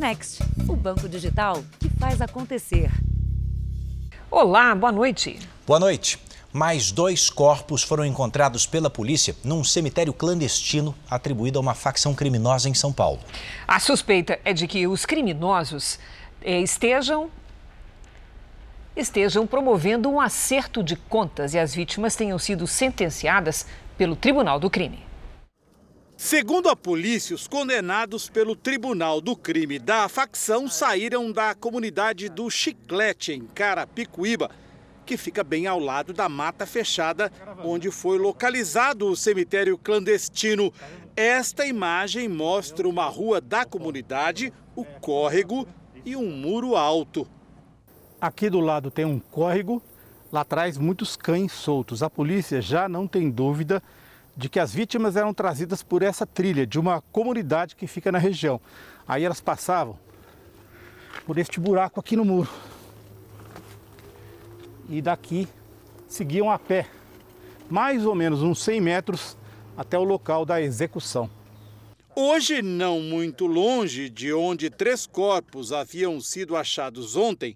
Next, o banco digital que faz acontecer. Olá, boa noite. Boa noite. Mais dois corpos foram encontrados pela polícia num cemitério clandestino atribuído a uma facção criminosa em São Paulo. A suspeita é de que os criminosos eh, estejam estejam promovendo um acerto de contas e as vítimas tenham sido sentenciadas pelo Tribunal do Crime. Segundo a polícia, os condenados pelo Tribunal do Crime da facção saíram da comunidade do Chiclete, em Carapicuíba, que fica bem ao lado da mata fechada, onde foi localizado o cemitério clandestino. Esta imagem mostra uma rua da comunidade, o córrego e um muro alto. Aqui do lado tem um córrego, lá atrás muitos cães soltos. A polícia já não tem dúvida de que as vítimas eram trazidas por essa trilha de uma comunidade que fica na região. Aí elas passavam por este buraco aqui no muro. E daqui seguiam a pé, mais ou menos uns 100 metros até o local da execução. Hoje, não muito longe de onde três corpos haviam sido achados ontem,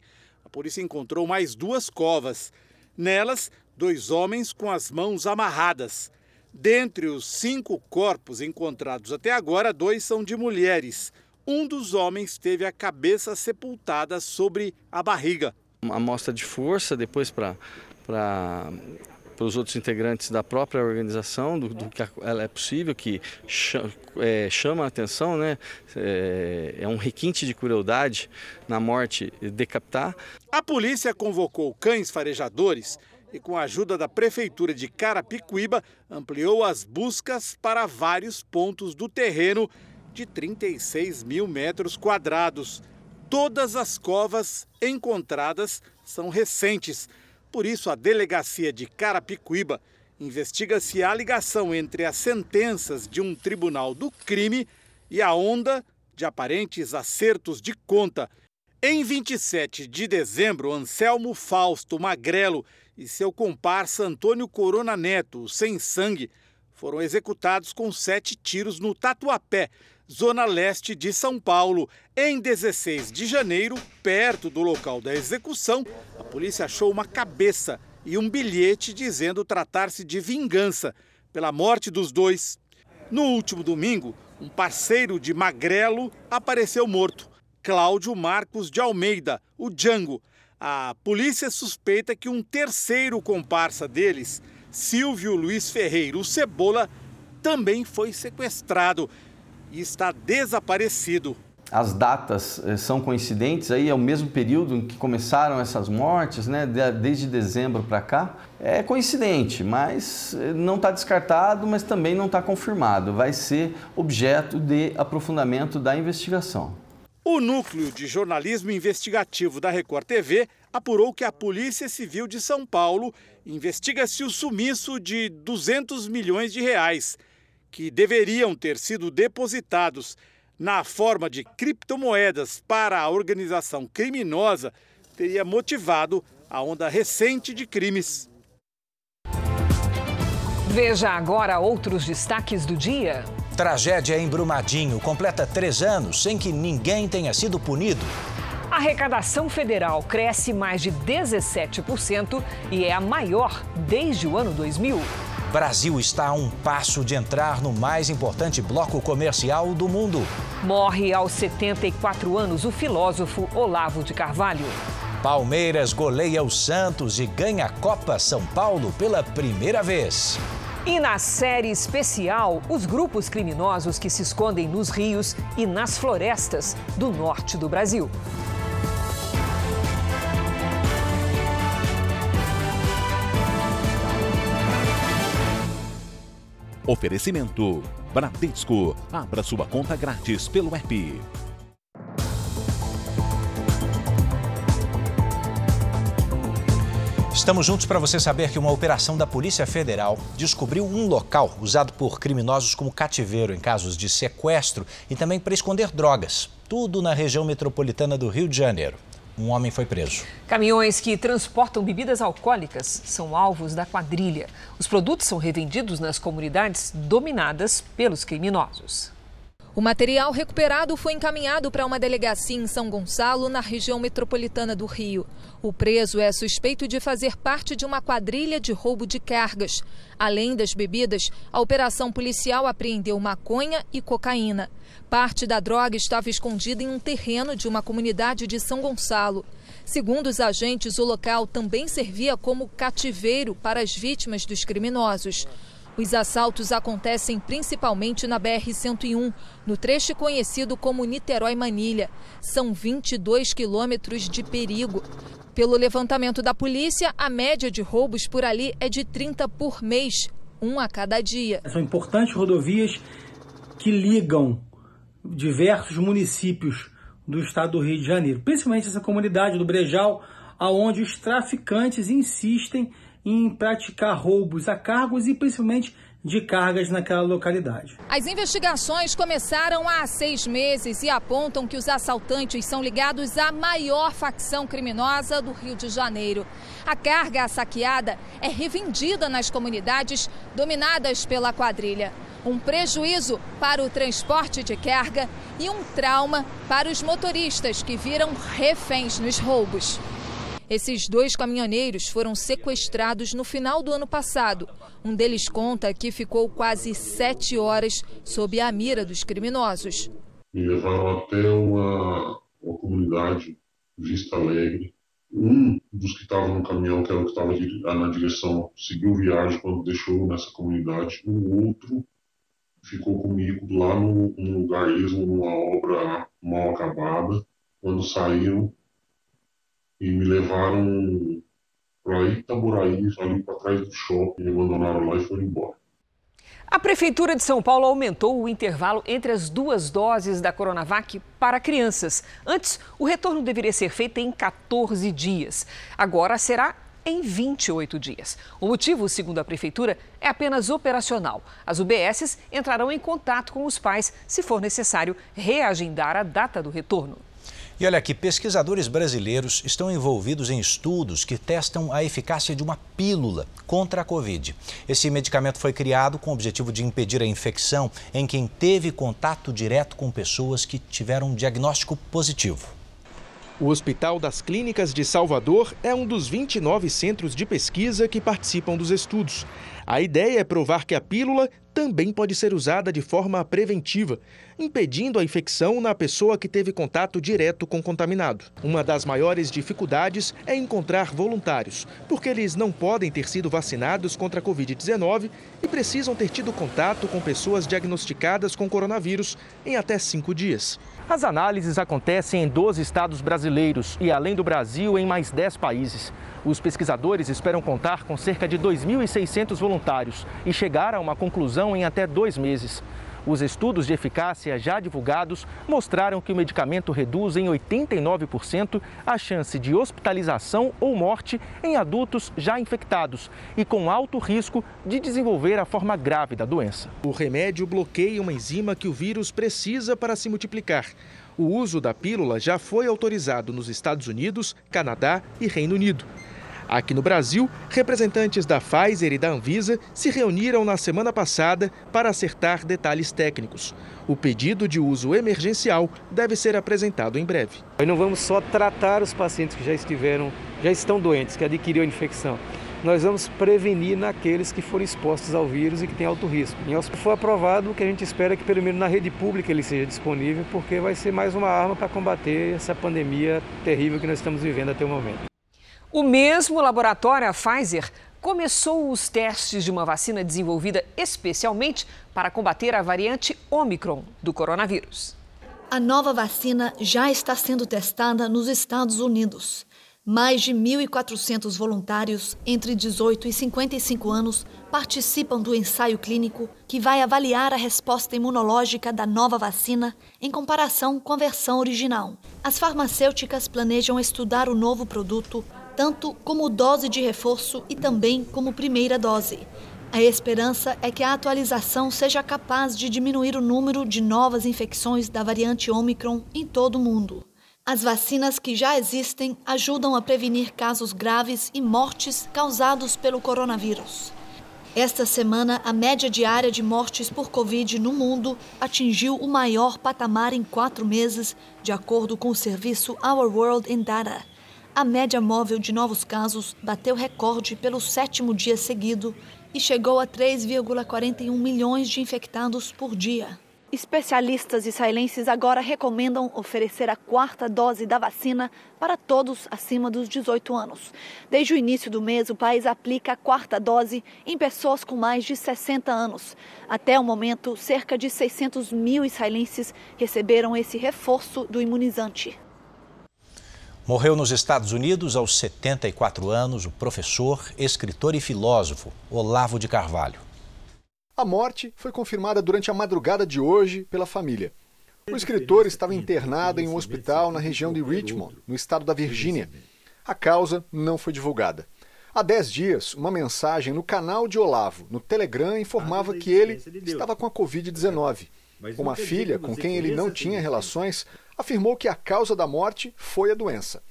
polícia encontrou mais duas covas. Nelas, dois homens com as mãos amarradas. Dentre os cinco corpos encontrados até agora, dois são de mulheres. Um dos homens teve a cabeça sepultada sobre a barriga. Uma amostra de força, depois para para os outros integrantes da própria organização, do, do que ela é possível, que chama, é, chama a atenção, né? É, é, um requinte de crueldade na morte decapitar. A polícia convocou cães farejadores e, com a ajuda da prefeitura de Carapicuíba, ampliou as buscas para vários pontos do terreno de 36 mil metros quadrados. Todas as covas encontradas são recentes por isso, a delegacia de Carapicuíba investiga se há ligação entre as sentenças de um tribunal do crime e a onda de aparentes acertos de conta. Em 27 de dezembro, Anselmo Fausto Magrelo e seu comparsa Antônio Corona Neto, sem sangue, foram executados com sete tiros no Tatuapé, zona leste de São Paulo. Em 16 de janeiro, perto do local da execução, a polícia achou uma cabeça e um bilhete dizendo tratar-se de vingança pela morte dos dois. No último domingo, um parceiro de Magrelo apareceu morto, Cláudio Marcos de Almeida, o Django. A polícia suspeita que um terceiro comparsa deles, Silvio Luiz Ferreira, o Cebola, também foi sequestrado e está desaparecido. As datas eh, são coincidentes, aí é o mesmo período em que começaram essas mortes, né? desde dezembro para cá. É coincidente, mas eh, não está descartado, mas também não está confirmado. Vai ser objeto de aprofundamento da investigação. O Núcleo de Jornalismo Investigativo da Record TV apurou que a Polícia Civil de São Paulo investiga-se o sumiço de 200 milhões de reais que deveriam ter sido depositados na forma de criptomoedas para a organização criminosa teria motivado a onda recente de crimes. Veja agora outros destaques do dia. Tragédia em Brumadinho completa três anos sem que ninguém tenha sido punido. A arrecadação federal cresce mais de 17% e é a maior desde o ano 2000. Brasil está a um passo de entrar no mais importante bloco comercial do mundo. Morre aos 74 anos o filósofo Olavo de Carvalho. Palmeiras goleia o Santos e ganha a Copa São Paulo pela primeira vez. E na série especial, os grupos criminosos que se escondem nos rios e nas florestas do norte do Brasil. Oferecimento: Bradesco. Abra sua conta grátis pelo app. Estamos juntos para você saber que uma operação da Polícia Federal descobriu um local usado por criminosos como cativeiro em casos de sequestro e também para esconder drogas. Tudo na região metropolitana do Rio de Janeiro um homem foi preso. Caminhões que transportam bebidas alcoólicas são alvos da quadrilha. Os produtos são revendidos nas comunidades dominadas pelos criminosos. O material recuperado foi encaminhado para uma delegacia em São Gonçalo, na região metropolitana do Rio. O preso é suspeito de fazer parte de uma quadrilha de roubo de cargas. Além das bebidas, a operação policial apreendeu maconha e cocaína. Parte da droga estava escondida em um terreno de uma comunidade de São Gonçalo. Segundo os agentes, o local também servia como cativeiro para as vítimas dos criminosos. Os assaltos acontecem principalmente na BR-101, no trecho conhecido como Niterói-Manilha. São 22 quilômetros de perigo. Pelo levantamento da polícia, a média de roubos por ali é de 30 por mês, um a cada dia. São importantes rodovias que ligam diversos municípios do estado do Rio de Janeiro, principalmente essa comunidade do Brejal, aonde os traficantes insistem em praticar roubos a cargos e principalmente de cargas naquela localidade. As investigações começaram há seis meses e apontam que os assaltantes são ligados à maior facção criminosa do Rio de Janeiro. A carga saqueada é revendida nas comunidades dominadas pela quadrilha. Um prejuízo para o transporte de carga e um trauma para os motoristas que viram reféns nos roubos. Esses dois caminhoneiros foram sequestrados no final do ano passado. Um deles conta que ficou quase sete horas sob a mira dos criminosos. Me levaram até uma, uma comunidade, Vista Alegre. Um dos que estava no caminhão, que era o que estava na direção, seguiu viagem quando deixou nessa comunidade. O outro ficou comigo lá no, num lugar mesmo, numa obra mal acabada. Quando saíram, e me levaram para Itaboraí, ali para trás do shopping, me abandonaram lá e foram embora. A Prefeitura de São Paulo aumentou o intervalo entre as duas doses da Coronavac para crianças. Antes, o retorno deveria ser feito em 14 dias. Agora será em 28 dias. O motivo, segundo a Prefeitura, é apenas operacional. As UBSs entrarão em contato com os pais se for necessário reagendar a data do retorno. E olha aqui, pesquisadores brasileiros estão envolvidos em estudos que testam a eficácia de uma pílula contra a Covid. Esse medicamento foi criado com o objetivo de impedir a infecção em quem teve contato direto com pessoas que tiveram um diagnóstico positivo. O Hospital das Clínicas de Salvador é um dos 29 centros de pesquisa que participam dos estudos. A ideia é provar que a pílula também pode ser usada de forma preventiva, impedindo a infecção na pessoa que teve contato direto com o contaminado. Uma das maiores dificuldades é encontrar voluntários, porque eles não podem ter sido vacinados contra a Covid-19 e precisam ter tido contato com pessoas diagnosticadas com coronavírus em até cinco dias. As análises acontecem em 12 estados brasileiros e, além do Brasil, em mais 10 países. Os pesquisadores esperam contar com cerca de 2.600 voluntários e chegar a uma conclusão em até dois meses. Os estudos de eficácia já divulgados mostraram que o medicamento reduz em 89% a chance de hospitalização ou morte em adultos já infectados e com alto risco de desenvolver a forma grave da doença. O remédio bloqueia uma enzima que o vírus precisa para se multiplicar. O uso da pílula já foi autorizado nos Estados Unidos, Canadá e Reino Unido. Aqui no Brasil, representantes da Pfizer e da Anvisa se reuniram na semana passada para acertar detalhes técnicos. O pedido de uso emergencial deve ser apresentado em breve. Nós não vamos só tratar os pacientes que já estiveram, já estão doentes, que adquiriram a infecção. Nós vamos prevenir naqueles que foram expostos ao vírus e que têm alto risco. E se for aprovado, o que a gente espera é que pelo menos na rede pública ele seja disponível, porque vai ser mais uma arma para combater essa pandemia terrível que nós estamos vivendo até o momento. O mesmo laboratório, a Pfizer, começou os testes de uma vacina desenvolvida especialmente para combater a variante Omicron do coronavírus. A nova vacina já está sendo testada nos Estados Unidos. Mais de 1.400 voluntários entre 18 e 55 anos participam do ensaio clínico que vai avaliar a resposta imunológica da nova vacina em comparação com a versão original. As farmacêuticas planejam estudar o novo produto tanto como dose de reforço e também como primeira dose. A esperança é que a atualização seja capaz de diminuir o número de novas infecções da variante Omicron em todo o mundo. As vacinas que já existem ajudam a prevenir casos graves e mortes causados pelo coronavírus. Esta semana, a média diária de mortes por Covid no mundo atingiu o maior patamar em quatro meses, de acordo com o serviço Our World in Data. A média móvel de novos casos bateu recorde pelo sétimo dia seguido e chegou a 3,41 milhões de infectados por dia. Especialistas israelenses agora recomendam oferecer a quarta dose da vacina para todos acima dos 18 anos. Desde o início do mês, o país aplica a quarta dose em pessoas com mais de 60 anos. Até o momento, cerca de 600 mil israelenses receberam esse reforço do imunizante. Morreu nos Estados Unidos aos 74 anos o professor, escritor e filósofo Olavo de Carvalho. A morte foi confirmada durante a madrugada de hoje pela família. O escritor estava internado em um hospital na região de Richmond, no estado da Virgínia. A causa não foi divulgada. Há dez dias, uma mensagem no canal de Olavo, no Telegram, informava que ele estava com a Covid-19. Uma filha, com quem ele não tinha relações, afirmou que a causa da morte foi a doença.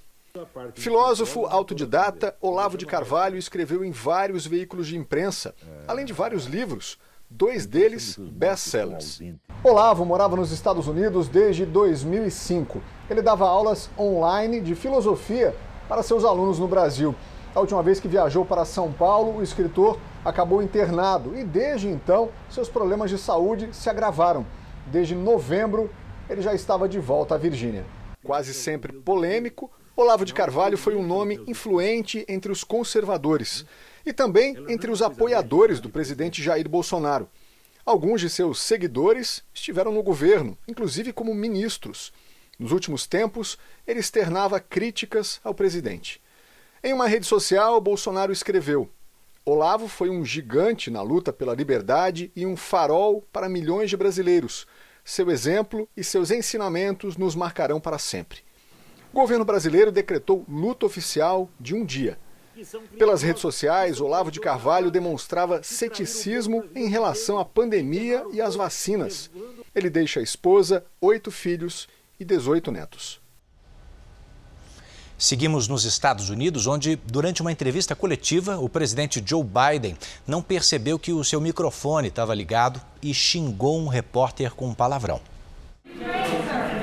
Filósofo autodidata, Olavo de Carvalho escreveu em vários veículos de imprensa, além de vários livros, dois deles best-sellers. Olavo morava nos Estados Unidos desde 2005. Ele dava aulas online de filosofia para seus alunos no Brasil. A última vez que viajou para São Paulo, o escritor acabou internado e desde então seus problemas de saúde se agravaram. Desde novembro, ele já estava de volta à Virgínia. Quase sempre polêmico, Olavo de Carvalho foi um nome influente entre os conservadores e também entre os apoiadores do presidente Jair Bolsonaro. Alguns de seus seguidores estiveram no governo, inclusive como ministros. Nos últimos tempos, ele externava críticas ao presidente. Em uma rede social, Bolsonaro escreveu: Olavo foi um gigante na luta pela liberdade e um farol para milhões de brasileiros. Seu exemplo e seus ensinamentos nos marcarão para sempre. O governo brasileiro decretou luto oficial de um dia. Pelas redes sociais, Olavo de Carvalho demonstrava ceticismo em relação à pandemia e às vacinas. Ele deixa a esposa, oito filhos e 18 netos. Seguimos nos Estados Unidos, onde, durante uma entrevista coletiva, o presidente Joe Biden não percebeu que o seu microfone estava ligado e xingou um repórter com um palavrão.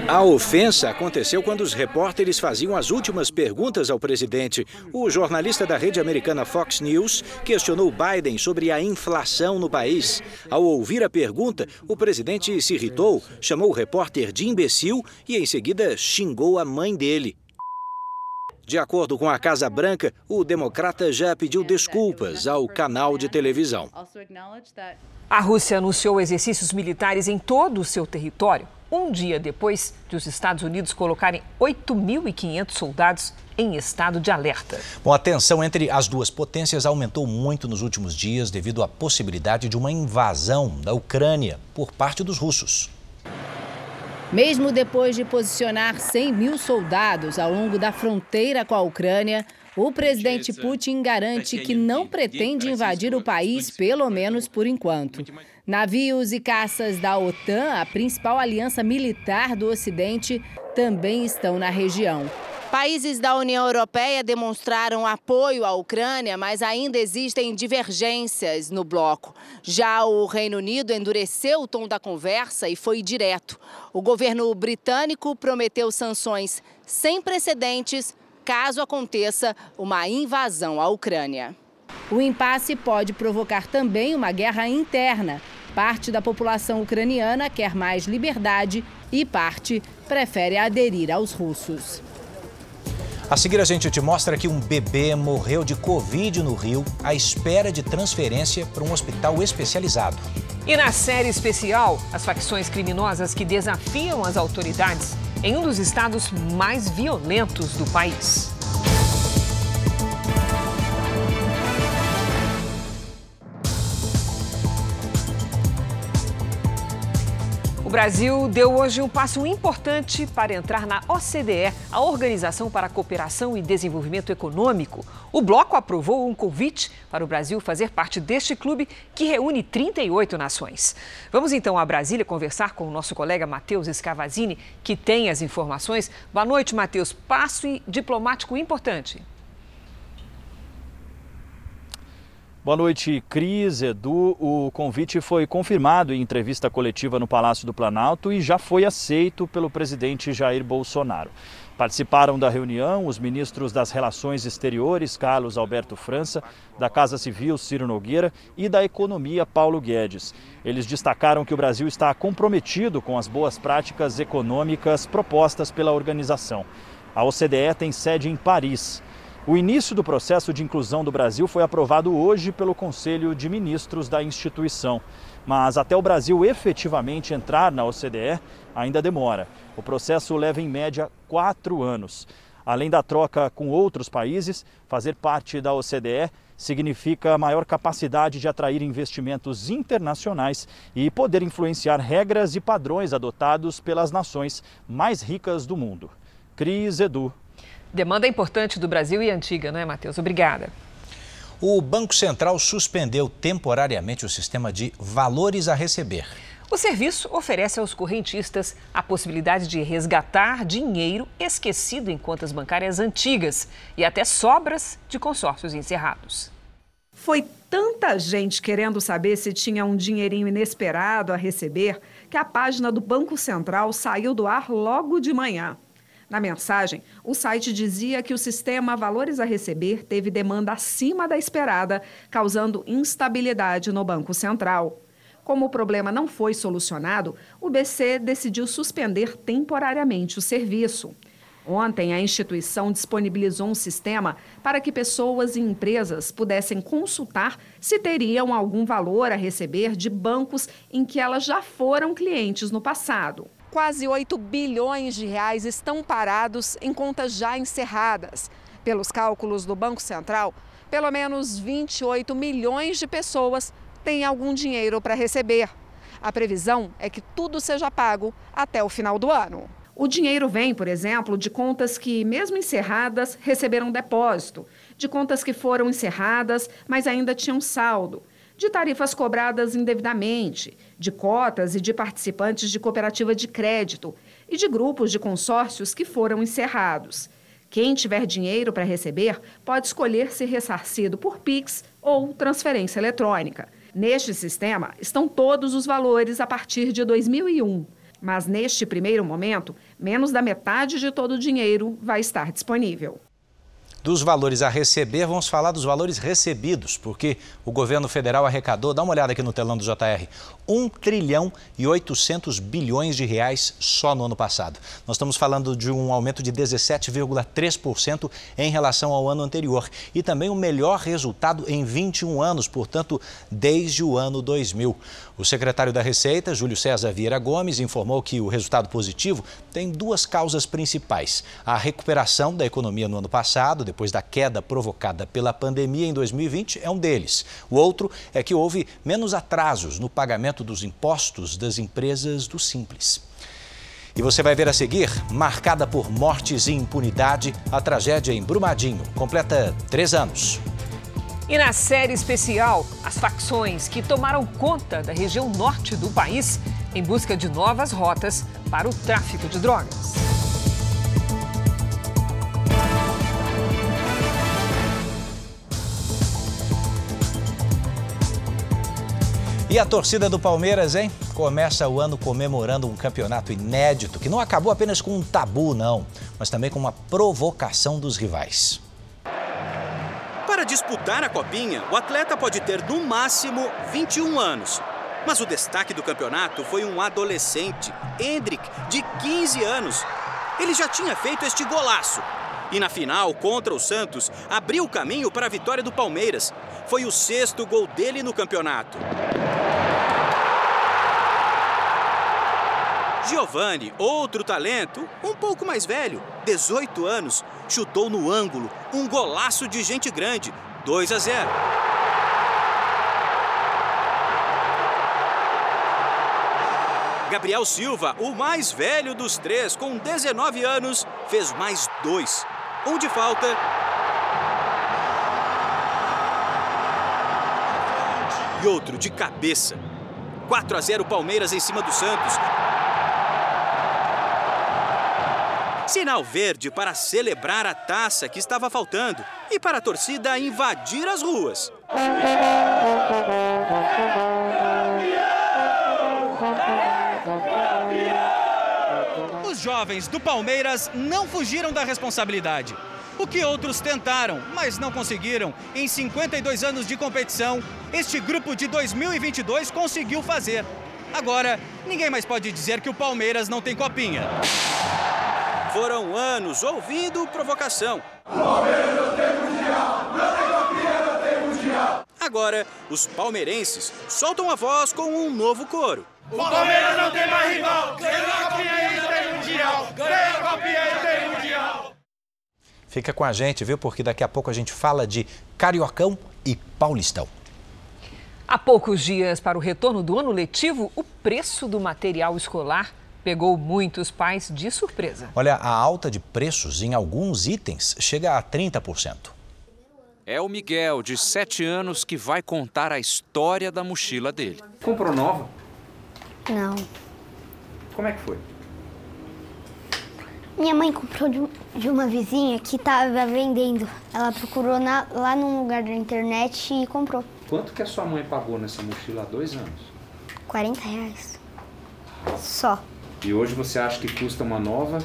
A ofensa aconteceu quando os repórteres faziam as últimas perguntas ao presidente. O jornalista da rede americana Fox News questionou Biden sobre a inflação no país. Ao ouvir a pergunta, o presidente se irritou, chamou o repórter de imbecil e, em seguida, xingou a mãe dele. De acordo com a Casa Branca, o democrata já pediu desculpas ao canal de televisão. A Rússia anunciou exercícios militares em todo o seu território, um dia depois de os Estados Unidos colocarem 8.500 soldados em estado de alerta. Bom, a tensão entre as duas potências aumentou muito nos últimos dias devido à possibilidade de uma invasão da Ucrânia por parte dos russos. Mesmo depois de posicionar 100 mil soldados ao longo da fronteira com a Ucrânia, o presidente Putin garante que não pretende invadir o país, pelo menos por enquanto. Navios e caças da OTAN, a principal aliança militar do Ocidente, também estão na região. Países da União Europeia demonstraram apoio à Ucrânia, mas ainda existem divergências no bloco. Já o Reino Unido endureceu o tom da conversa e foi direto. O governo britânico prometeu sanções sem precedentes caso aconteça uma invasão à Ucrânia. O impasse pode provocar também uma guerra interna. Parte da população ucraniana quer mais liberdade e parte prefere aderir aos russos. A seguir, a gente te mostra que um bebê morreu de Covid no Rio à espera de transferência para um hospital especializado. E na série especial, as facções criminosas que desafiam as autoridades em um dos estados mais violentos do país. O Brasil deu hoje um passo importante para entrar na OCDE, a Organização para a Cooperação e Desenvolvimento Econômico. O bloco aprovou um convite para o Brasil fazer parte deste clube que reúne 38 nações. Vamos então a Brasília conversar com o nosso colega Matheus Escavazini, que tem as informações. Boa noite, Matheus. Passo diplomático importante. Boa noite, Cris, Edu. O convite foi confirmado em entrevista coletiva no Palácio do Planalto e já foi aceito pelo presidente Jair Bolsonaro. Participaram da reunião os ministros das Relações Exteriores, Carlos Alberto França, da Casa Civil, Ciro Nogueira, e da Economia, Paulo Guedes. Eles destacaram que o Brasil está comprometido com as boas práticas econômicas propostas pela organização. A OCDE tem sede em Paris. O início do processo de inclusão do Brasil foi aprovado hoje pelo Conselho de Ministros da instituição. Mas até o Brasil efetivamente entrar na OCDE, ainda demora. O processo leva em média quatro anos. Além da troca com outros países, fazer parte da OCDE significa maior capacidade de atrair investimentos internacionais e poder influenciar regras e padrões adotados pelas nações mais ricas do mundo. Cris Edu. Demanda importante do Brasil e antiga, não é, Matheus? Obrigada. O Banco Central suspendeu temporariamente o sistema de valores a receber. O serviço oferece aos correntistas a possibilidade de resgatar dinheiro esquecido em contas bancárias antigas e até sobras de consórcios encerrados. Foi tanta gente querendo saber se tinha um dinheirinho inesperado a receber que a página do Banco Central saiu do ar logo de manhã. Na mensagem, o site dizia que o sistema Valores a Receber teve demanda acima da esperada, causando instabilidade no Banco Central. Como o problema não foi solucionado, o BC decidiu suspender temporariamente o serviço. Ontem, a instituição disponibilizou um sistema para que pessoas e empresas pudessem consultar se teriam algum valor a receber de bancos em que elas já foram clientes no passado. Quase 8 bilhões de reais estão parados em contas já encerradas. Pelos cálculos do Banco Central, pelo menos 28 milhões de pessoas têm algum dinheiro para receber. A previsão é que tudo seja pago até o final do ano. O dinheiro vem, por exemplo, de contas que, mesmo encerradas, receberam depósito, de contas que foram encerradas, mas ainda tinham saldo, de tarifas cobradas indevidamente, de cotas e de participantes de cooperativa de crédito e de grupos de consórcios que foram encerrados. Quem tiver dinheiro para receber pode escolher ser ressarcido por PIX ou transferência eletrônica. Neste sistema estão todos os valores a partir de 2001. Mas neste primeiro momento, menos da metade de todo o dinheiro vai estar disponível dos valores a receber, vamos falar dos valores recebidos, porque o governo federal arrecadou, dá uma olhada aqui no telão do JR, 1 trilhão e 800 bilhões de reais só no ano passado. Nós estamos falando de um aumento de 17,3% em relação ao ano anterior e também o melhor resultado em 21 anos, portanto, desde o ano 2000. O secretário da Receita, Júlio César Vieira Gomes, informou que o resultado positivo tem duas causas principais: a recuperação da economia no ano passado, depois da queda provocada pela pandemia em 2020, é um deles. O outro é que houve menos atrasos no pagamento dos impostos das empresas do Simples. E você vai ver a seguir, marcada por mortes e impunidade, a tragédia em Brumadinho. Completa três anos. E na série especial, as facções que tomaram conta da região norte do país em busca de novas rotas para o tráfico de drogas. E a torcida do Palmeiras, hein? Começa o ano comemorando um campeonato inédito que não acabou apenas com um tabu, não, mas também com uma provocação dos rivais. Para disputar a Copinha, o atleta pode ter no máximo 21 anos. Mas o destaque do campeonato foi um adolescente, Hendrick, de 15 anos. Ele já tinha feito este golaço. E na final, contra o Santos, abriu o caminho para a vitória do Palmeiras. Foi o sexto gol dele no campeonato. Giovanni, outro talento, um pouco mais velho, 18 anos, chutou no ângulo, um golaço de gente grande, 2 a 0. Gabriel Silva, o mais velho dos três, com 19 anos, fez mais dois. Um de falta. E outro de cabeça. 4 a 0 Palmeiras em cima do Santos. Sinal verde para celebrar a taça que estava faltando e para a torcida invadir as ruas. Jovens do Palmeiras não fugiram da responsabilidade. O que outros tentaram, mas não conseguiram, em 52 anos de competição, este grupo de 2022 conseguiu fazer. Agora, ninguém mais pode dizer que o Palmeiras não tem copinha. Foram anos ouvindo provocação. Palmeiras não tem mundial, não tem copinha, não tem mundial. Agora, os palmeirenses soltam a voz com um novo coro. O Palmeiras não tem mais rival, ganhou a copinha e tem mundial, ganhou a copinha e tem mundial. Fica com a gente, viu? Porque daqui a pouco a gente fala de Cariocão e Paulistão. Há poucos dias para o retorno do ano letivo, o preço do material escolar pegou muitos pais de surpresa. Olha, a alta de preços em alguns itens chega a 30%. É o Miguel, de 7 anos, que vai contar a história da mochila dele. Comprou nova? Não. Como é que foi? Minha mãe comprou de, de uma vizinha que estava vendendo. Ela procurou na, lá num lugar da internet e comprou. Quanto que a sua mãe pagou nessa mochila há dois anos? 40 reais. Só. E hoje você acha que custa uma nova?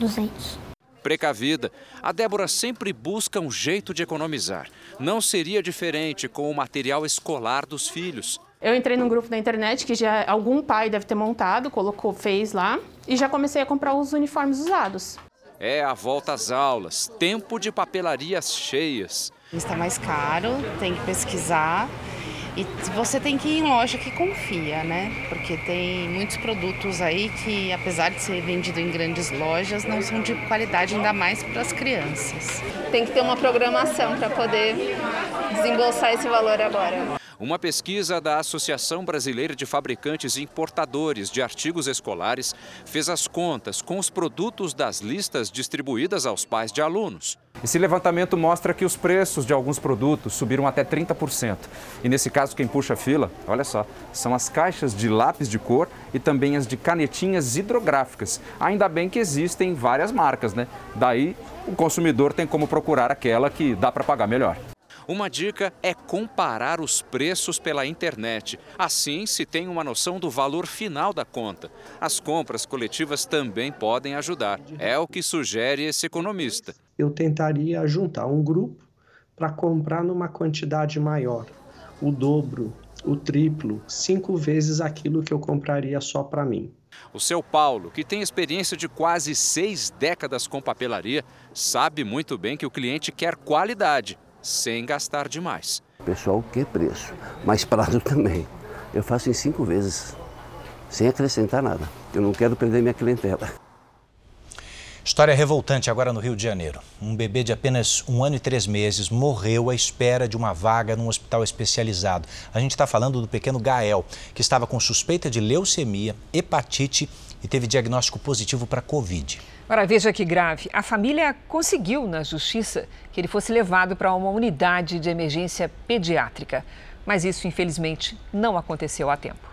200. Precavida, a Débora sempre busca um jeito de economizar. Não seria diferente com o material escolar dos filhos. Eu entrei num grupo da internet que já algum pai deve ter montado, colocou, fez lá e já comecei a comprar os uniformes usados. É a volta às aulas, tempo de papelarias cheias. Está mais caro, tem que pesquisar e você tem que ir em loja que confia, né? Porque tem muitos produtos aí que, apesar de ser vendido em grandes lojas, não são de qualidade, ainda mais para as crianças. Tem que ter uma programação para poder desembolsar esse valor agora. Uma pesquisa da Associação Brasileira de Fabricantes e Importadores de Artigos Escolares fez as contas com os produtos das listas distribuídas aos pais de alunos. Esse levantamento mostra que os preços de alguns produtos subiram até 30%. E nesse caso, quem puxa a fila, olha só, são as caixas de lápis de cor e também as de canetinhas hidrográficas. Ainda bem que existem várias marcas, né? Daí o consumidor tem como procurar aquela que dá para pagar melhor. Uma dica é comparar os preços pela internet. Assim se tem uma noção do valor final da conta. As compras coletivas também podem ajudar. É o que sugere esse economista. Eu tentaria juntar um grupo para comprar numa quantidade maior, o dobro, o triplo, cinco vezes aquilo que eu compraria só para mim. O seu Paulo, que tem experiência de quase seis décadas com papelaria, sabe muito bem que o cliente quer qualidade sem gastar demais. O pessoal quer preço, mas prazo também. Eu faço em cinco vezes, sem acrescentar nada. Eu não quero perder minha clientela. História revoltante agora no Rio de Janeiro. Um bebê de apenas um ano e três meses morreu à espera de uma vaga num hospital especializado. A gente está falando do pequeno Gael, que estava com suspeita de leucemia, hepatite e teve diagnóstico positivo para Covid. Agora veja que grave. A família conseguiu na justiça que ele fosse levado para uma unidade de emergência pediátrica. Mas isso, infelizmente, não aconteceu a tempo.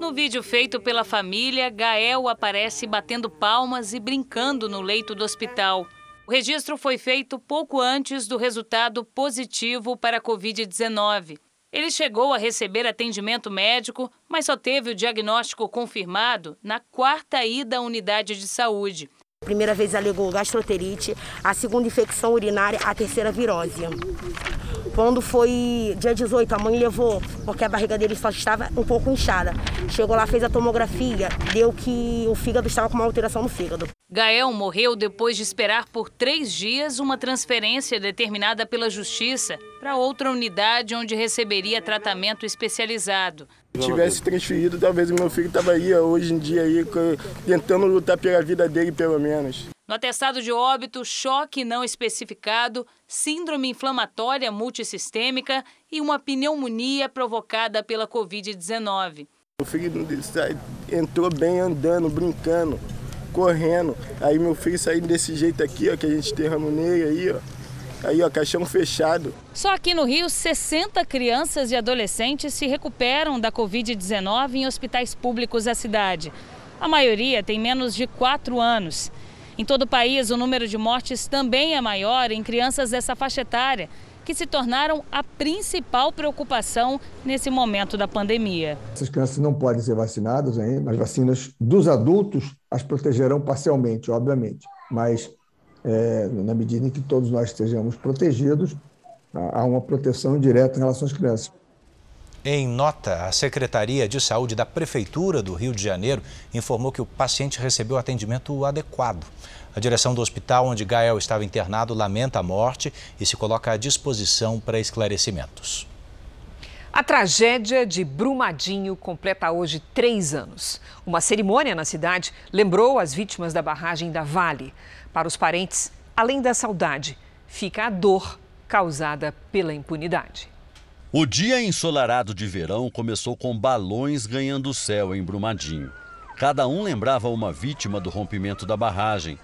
No vídeo feito pela família, Gael aparece batendo palmas e brincando no leito do hospital. O registro foi feito pouco antes do resultado positivo para a Covid-19. Ele chegou a receber atendimento médico, mas só teve o diagnóstico confirmado na quarta ida à unidade de saúde. A primeira vez alegou gastroenterite, a segunda infecção urinária, a terceira virose. Quando foi dia 18, a mãe levou, porque a barriga dele só estava um pouco inchada. Chegou lá, fez a tomografia, deu que o fígado estava com uma alteração no fígado. Gael morreu depois de esperar por três dias uma transferência determinada pela Justiça para outra unidade onde receberia tratamento especializado. Se tivesse transferido, talvez o meu filho estava aí hoje em dia aí, tentando lutar pela vida dele, pelo menos. No atestado de óbito, choque não especificado, síndrome inflamatória multissistêmica e uma pneumonia provocada pela Covid-19. O filho entrou bem andando, brincando, correndo. Aí meu filho saiu desse jeito aqui, ó, que a gente derramou nele aí, ó. Aí, ó, caixão fechado. Só aqui no Rio, 60 crianças e adolescentes se recuperam da Covid-19 em hospitais públicos da cidade. A maioria tem menos de 4 anos. Em todo o país, o número de mortes também é maior em crianças dessa faixa etária. que se tornaram a principal preocupação nesse momento da pandemia. Essas crianças não podem ser vacinadas ainda, as vacinas dos adultos as protegerão parcialmente, obviamente, mas é, na medida em que todos nós estejamos protegidos, há uma proteção direta em relação às crianças. Em nota, a Secretaria de Saúde da Prefeitura do Rio de Janeiro informou que o paciente recebeu atendimento adequado. A direção do hospital onde Gael estava internado lamenta a morte e se coloca à disposição para esclarecimentos. A tragédia de Brumadinho completa hoje três anos. Uma cerimônia na cidade lembrou as vítimas da barragem da Vale. Para os parentes, além da saudade, fica a dor causada pela impunidade. O dia ensolarado de verão começou com balões ganhando céu em Brumadinho. Cada um lembrava uma vítima do rompimento da barragem.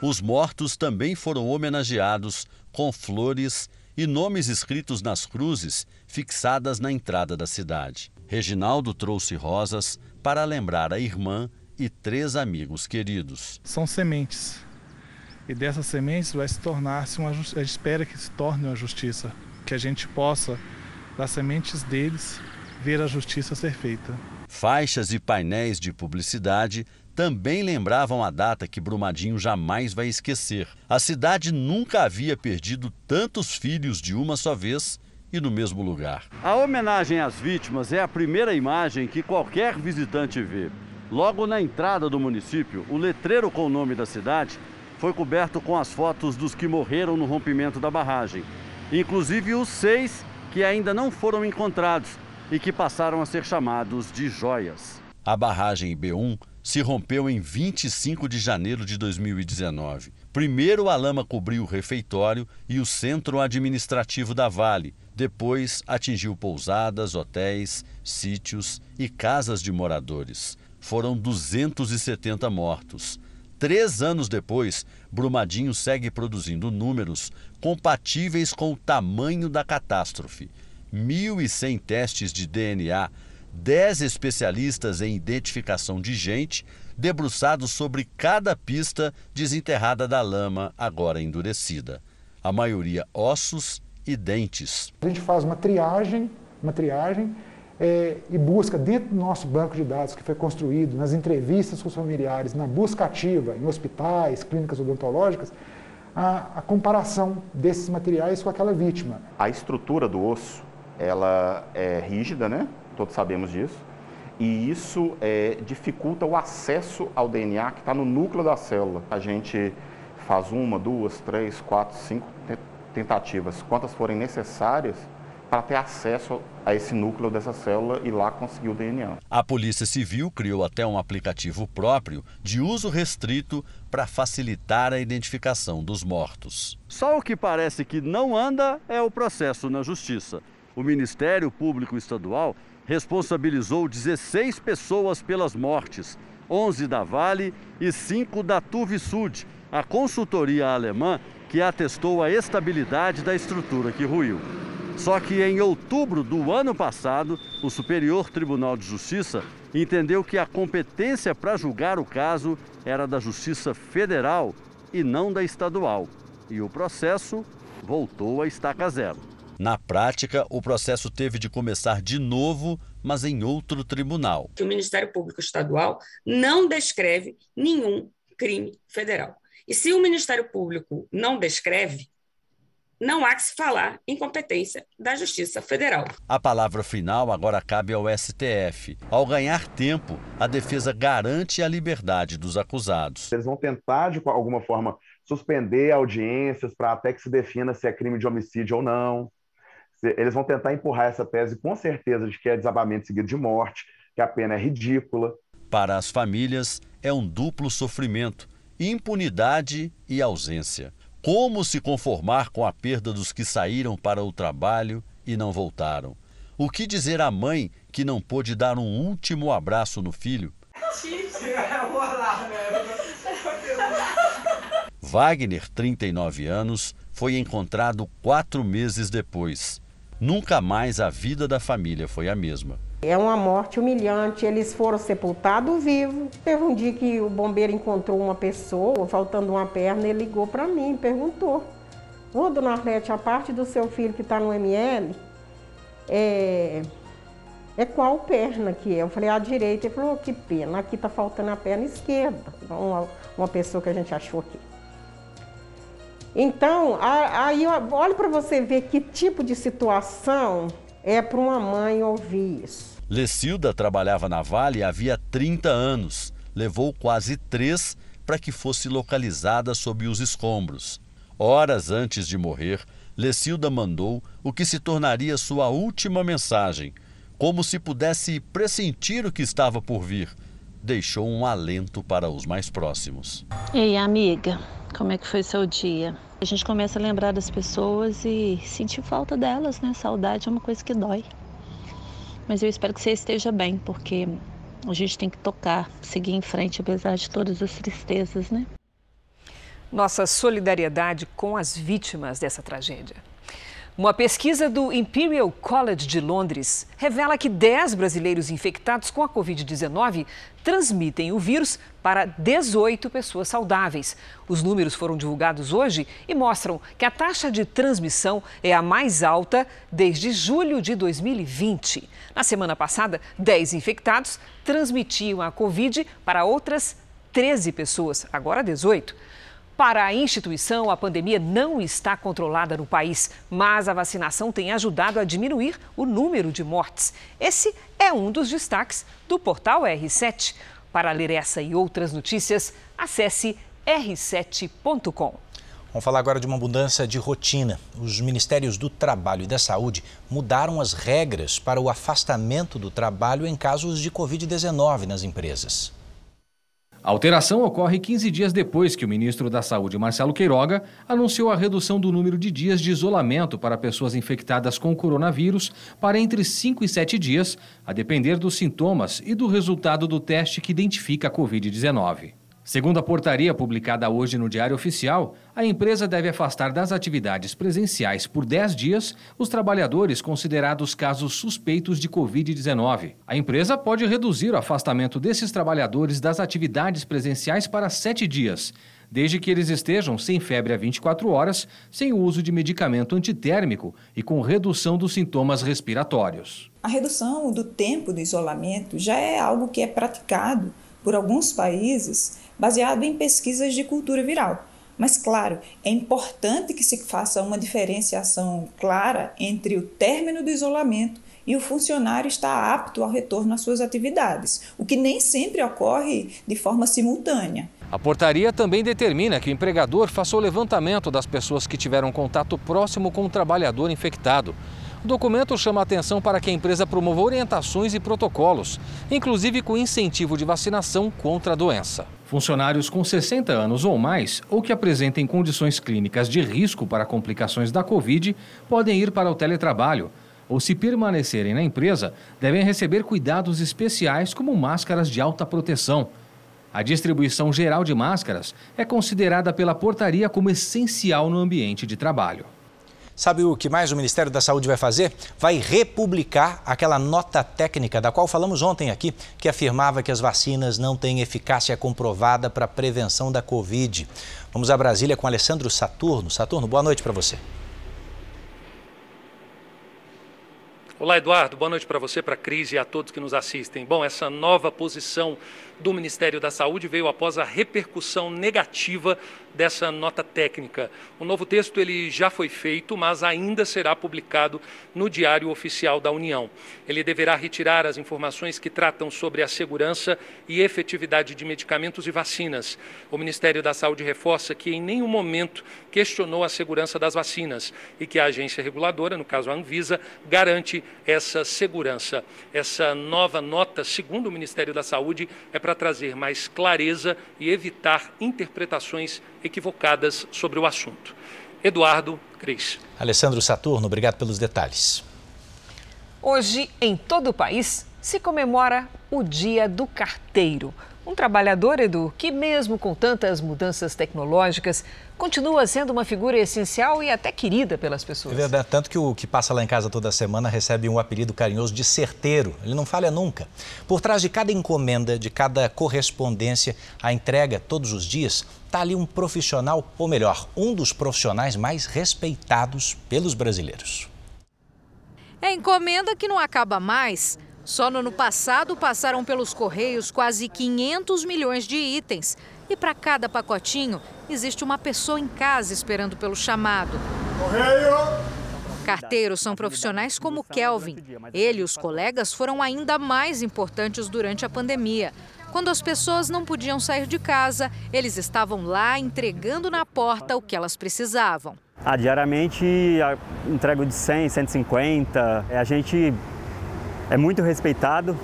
Os mortos também foram homenageados com flores e nomes escritos nas cruzes fixadas na entrada da cidade. Reginaldo trouxe rosas para lembrar a irmã e três amigos queridos. São sementes. E dessas sementes vai se tornar-se uma justiça. espera que se torne uma justiça, que a gente possa das sementes deles, ver a justiça ser feita. Faixas e painéis de publicidade também lembravam a data que Brumadinho jamais vai esquecer. A cidade nunca havia perdido tantos filhos de uma só vez e no mesmo lugar. A homenagem às vítimas é a primeira imagem que qualquer visitante vê. Logo na entrada do município, o letreiro com o nome da cidade foi coberto com as fotos dos que morreram no rompimento da barragem, inclusive os seis que ainda não foram encontrados e que passaram a ser chamados de joias. A barragem B1 se rompeu em 25 de janeiro de 2019. Primeiro, a lama cobriu o refeitório e o centro administrativo da Vale. Depois, atingiu pousadas, hotéis, sítios e casas de moradores. Foram 270 mortos. Três anos depois, Brumadinho segue produzindo números compatíveis com o tamanho da catástrofe. 1.100 testes de DNA, 10 especialistas em identificação de gente, debruçados sobre cada pista desenterrada da lama, agora endurecida. A maioria ossos e dentes. A gente faz uma triagem, uma triagem é, e busca dentro do nosso banco de dados que foi construído, nas entrevistas com os familiares, na busca ativa, em hospitais, clínicas odontológicas, a, a comparação desses materiais com aquela vítima. A estrutura do osso, ela é rígida, né? Todos sabemos disso. E isso é, dificulta o acesso ao DNA que está no núcleo da célula. A gente faz uma, duas, três, quatro, cinco tentativas, quantas forem necessárias, para ter acesso a esse núcleo dessa célula e lá conseguir o DNA. A Polícia Civil criou até um aplicativo próprio de uso restrito para facilitar a identificação dos mortos. Só o que parece que não anda é o processo na Justiça. O Ministério Público Estadual responsabilizou 16 pessoas pelas mortes, 11 da Vale e 5 da Tuvisud, a consultoria alemã que atestou a estabilidade da estrutura que ruiu. Só que em outubro do ano passado, o Superior Tribunal de Justiça entendeu que a competência para julgar o caso era da Justiça Federal e não da estadual. E o processo voltou a estaca zero. Na prática, o processo teve de começar de novo, mas em outro tribunal. O Ministério Público Estadual não descreve nenhum crime federal. E se o Ministério Público não descreve, não há que se falar em competência da Justiça Federal. A palavra final agora cabe ao STF. Ao ganhar tempo, a defesa garante a liberdade dos acusados. Eles vão tentar, de alguma forma, suspender audiências para até que se defina se é crime de homicídio ou não. Eles vão tentar empurrar essa tese com certeza de que é desabamento seguido de morte, que a pena é ridícula. Para as famílias, é um duplo sofrimento: impunidade e ausência. Como se conformar com a perda dos que saíram para o trabalho e não voltaram? O que dizer à mãe que não pôde dar um último abraço no filho? Wagner, 39 anos, foi encontrado quatro meses depois. Nunca mais a vida da família foi a mesma. É uma morte humilhante. Eles foram sepultados vivos. Teve um dia que o bombeiro encontrou uma pessoa faltando uma perna, ele ligou para mim, perguntou Ô, dona Arlete, a parte do seu filho que está no ML, é, é qual perna que é? Eu falei, a direita. Ele falou, oh, que pena, aqui está faltando a perna esquerda. Uma, uma pessoa que a gente achou aqui. Então, aí olha para você ver que tipo de situação é para uma mãe ouvir isso. Lecilda trabalhava na Vale havia 30 anos. Levou quase três para que fosse localizada sob os escombros. Horas antes de morrer, Lecilda mandou o que se tornaria sua última mensagem, como se pudesse pressentir o que estava por vir. Deixou um alento para os mais próximos. Ei, amiga, como é que foi seu dia? A gente começa a lembrar das pessoas e sentir falta delas, né? Saudade é uma coisa que dói. Mas eu espero que você esteja bem, porque a gente tem que tocar, seguir em frente, apesar de todas as tristezas, né? Nossa solidariedade com as vítimas dessa tragédia. Uma pesquisa do Imperial College de Londres revela que 10 brasileiros infectados com a Covid-19 transmitem o vírus para 18 pessoas saudáveis. Os números foram divulgados hoje e mostram que a taxa de transmissão é a mais alta desde julho de 2020. Na semana passada, 10 infectados transmitiam a Covid para outras 13 pessoas, agora 18. Para a instituição, a pandemia não está controlada no país, mas a vacinação tem ajudado a diminuir o número de mortes. Esse é um dos destaques do portal R7. Para ler essa e outras notícias, acesse r7.com. Vamos falar agora de uma mudança de rotina. Os Ministérios do Trabalho e da Saúde mudaram as regras para o afastamento do trabalho em casos de Covid-19 nas empresas. A alteração ocorre 15 dias depois que o ministro da Saúde, Marcelo Queiroga, anunciou a redução do número de dias de isolamento para pessoas infectadas com coronavírus para entre 5 e 7 dias, a depender dos sintomas e do resultado do teste que identifica a Covid-19. Segundo a portaria publicada hoje no Diário Oficial, a empresa deve afastar das atividades presenciais por 10 dias os trabalhadores considerados casos suspeitos de Covid-19. A empresa pode reduzir o afastamento desses trabalhadores das atividades presenciais para 7 dias, desde que eles estejam sem febre a 24 horas, sem o uso de medicamento antitérmico e com redução dos sintomas respiratórios. A redução do tempo do isolamento já é algo que é praticado por alguns países baseado em pesquisas de cultura viral. Mas, claro, é importante que se faça uma diferenciação clara entre o término do isolamento e o funcionário estar apto ao retorno às suas atividades, o que nem sempre ocorre de forma simultânea. A portaria também determina que o empregador faça o levantamento das pessoas que tiveram contato próximo com o trabalhador infectado. O documento chama atenção para que a empresa promova orientações e protocolos, inclusive com incentivo de vacinação contra a doença. Funcionários com 60 anos ou mais ou que apresentem condições clínicas de risco para complicações da Covid podem ir para o teletrabalho ou, se permanecerem na empresa, devem receber cuidados especiais como máscaras de alta proteção. A distribuição geral de máscaras é considerada pela portaria como essencial no ambiente de trabalho. Sabe o que mais o Ministério da Saúde vai fazer? Vai republicar aquela nota técnica da qual falamos ontem aqui, que afirmava que as vacinas não têm eficácia comprovada para a prevenção da Covid. Vamos a Brasília com Alessandro Saturno. Saturno, boa noite para você. Olá, Eduardo. Boa noite para você, para a Cris e a todos que nos assistem. Bom, essa nova posição do Ministério da Saúde veio após a repercussão negativa dessa nota técnica. O novo texto ele já foi feito, mas ainda será publicado no Diário Oficial da União. Ele deverá retirar as informações que tratam sobre a segurança e efetividade de medicamentos e vacinas. O Ministério da Saúde reforça que em nenhum momento questionou a segurança das vacinas e que a agência reguladora, no caso a Anvisa, garante essa segurança. Essa nova nota, segundo o Ministério da Saúde, é para trazer mais clareza e evitar interpretações equivocadas sobre o assunto. Eduardo Cris. Alessandro Saturno, obrigado pelos detalhes. Hoje, em todo o país, se comemora o Dia do Carteiro. Um trabalhador, Edu, que mesmo com tantas mudanças tecnológicas, continua sendo uma figura essencial e até querida pelas pessoas. É verdade, tanto que o que passa lá em casa toda semana recebe um apelido carinhoso de certeiro. Ele não falha nunca. Por trás de cada encomenda, de cada correspondência, a entrega todos os dias, Está ali um profissional, ou melhor, um dos profissionais mais respeitados pelos brasileiros. É encomenda que não acaba mais. Só no ano passado passaram pelos Correios quase 500 milhões de itens. E para cada pacotinho, existe uma pessoa em casa esperando pelo chamado. Correio! Carteiros são profissionais como Kelvin. Ele e os colegas foram ainda mais importantes durante a pandemia. Quando as pessoas não podiam sair de casa, eles estavam lá entregando na porta o que elas precisavam. Ah, diariamente entrego de 100, 150. A gente é muito respeitado,